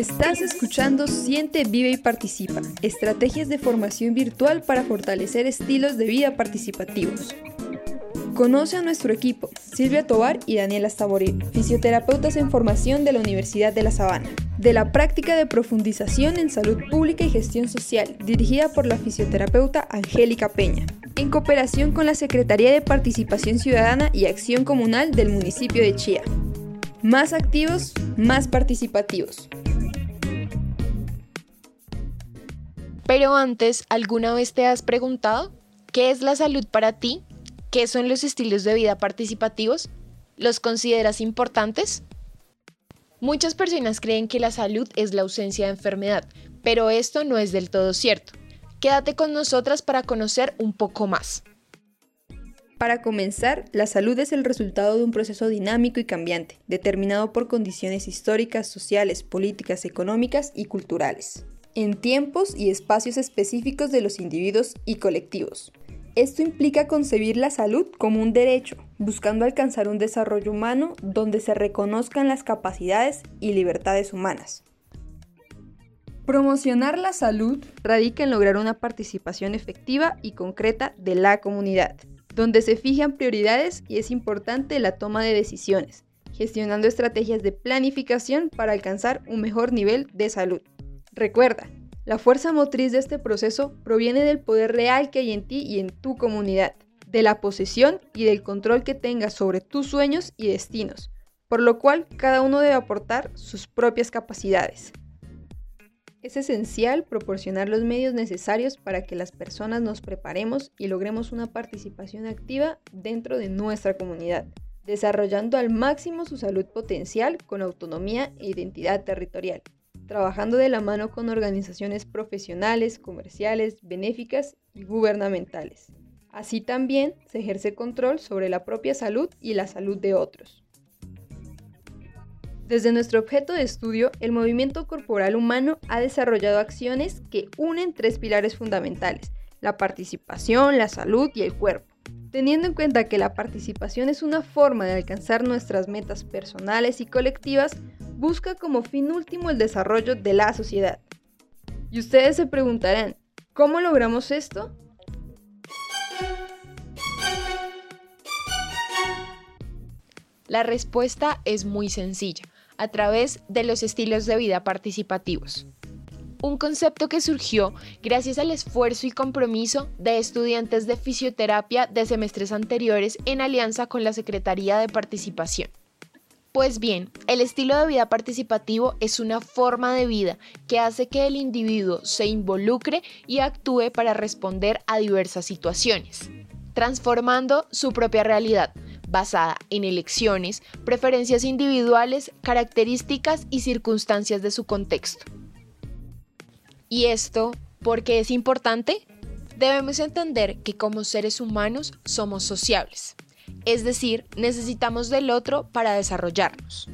Estás escuchando Siente, Vive y Participa, estrategias de formación virtual para fortalecer estilos de vida participativos. Conoce a nuestro equipo, Silvia Tobar y Daniela Staboril, fisioterapeutas en formación de la Universidad de La Sabana, de la práctica de profundización en salud pública y gestión social, dirigida por la fisioterapeuta Angélica Peña, en cooperación con la Secretaría de Participación Ciudadana y Acción Comunal del municipio de Chía. Más activos, más participativos. Pero antes, ¿alguna vez te has preguntado qué es la salud para ti? ¿Qué son los estilos de vida participativos? ¿Los consideras importantes? Muchas personas creen que la salud es la ausencia de enfermedad, pero esto no es del todo cierto. Quédate con nosotras para conocer un poco más. Para comenzar, la salud es el resultado de un proceso dinámico y cambiante, determinado por condiciones históricas, sociales, políticas, económicas y culturales en tiempos y espacios específicos de los individuos y colectivos. Esto implica concebir la salud como un derecho, buscando alcanzar un desarrollo humano donde se reconozcan las capacidades y libertades humanas. Promocionar la salud radica en lograr una participación efectiva y concreta de la comunidad, donde se fijan prioridades y es importante la toma de decisiones, gestionando estrategias de planificación para alcanzar un mejor nivel de salud. Recuerda, la fuerza motriz de este proceso proviene del poder real que hay en ti y en tu comunidad, de la posesión y del control que tengas sobre tus sueños y destinos, por lo cual cada uno debe aportar sus propias capacidades. Es esencial proporcionar los medios necesarios para que las personas nos preparemos y logremos una participación activa dentro de nuestra comunidad, desarrollando al máximo su salud potencial con autonomía e identidad territorial trabajando de la mano con organizaciones profesionales, comerciales, benéficas y gubernamentales. Así también se ejerce control sobre la propia salud y la salud de otros. Desde nuestro objeto de estudio, el movimiento corporal humano ha desarrollado acciones que unen tres pilares fundamentales, la participación, la salud y el cuerpo. Teniendo en cuenta que la participación es una forma de alcanzar nuestras metas personales y colectivas, busca como fin último el desarrollo de la sociedad. Y ustedes se preguntarán, ¿cómo logramos esto? La respuesta es muy sencilla, a través de los estilos de vida participativos. Un concepto que surgió gracias al esfuerzo y compromiso de estudiantes de fisioterapia de semestres anteriores en alianza con la Secretaría de Participación. Pues bien, el estilo de vida participativo es una forma de vida que hace que el individuo se involucre y actúe para responder a diversas situaciones, transformando su propia realidad, basada en elecciones, preferencias individuales, características y circunstancias de su contexto. ¿Y esto por qué es importante? Debemos entender que como seres humanos somos sociables es decir, necesitamos del otro para desarrollarnos.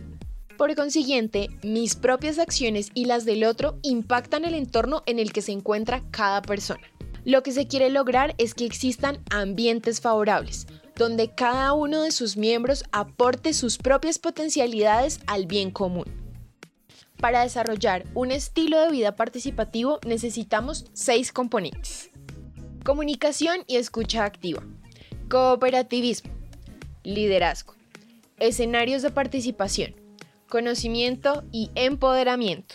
Por consiguiente, mis propias acciones y las del otro impactan el entorno en el que se encuentra cada persona. Lo que se quiere lograr es que existan ambientes favorables, donde cada uno de sus miembros aporte sus propias potencialidades al bien común. Para desarrollar un estilo de vida participativo necesitamos seis componentes. Comunicación y escucha activa. Cooperativismo liderazgo, escenarios de participación, conocimiento y empoderamiento.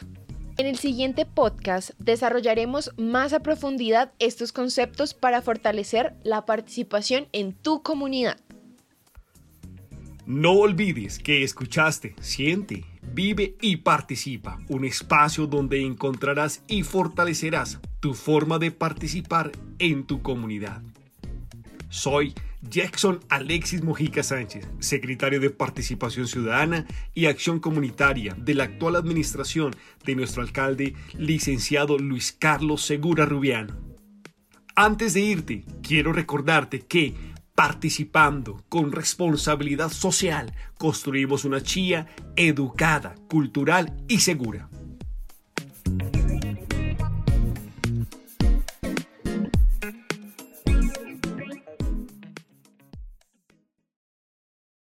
En el siguiente podcast desarrollaremos más a profundidad estos conceptos para fortalecer la participación en tu comunidad. No olvides que escuchaste, siente, vive y participa, un espacio donde encontrarás y fortalecerás tu forma de participar en tu comunidad. Soy Jackson Alexis Mojica Sánchez, secretario de Participación Ciudadana y Acción Comunitaria de la actual administración de nuestro alcalde, licenciado Luis Carlos Segura Rubiano. Antes de irte, quiero recordarte que participando con responsabilidad social, construimos una chía educada, cultural y segura.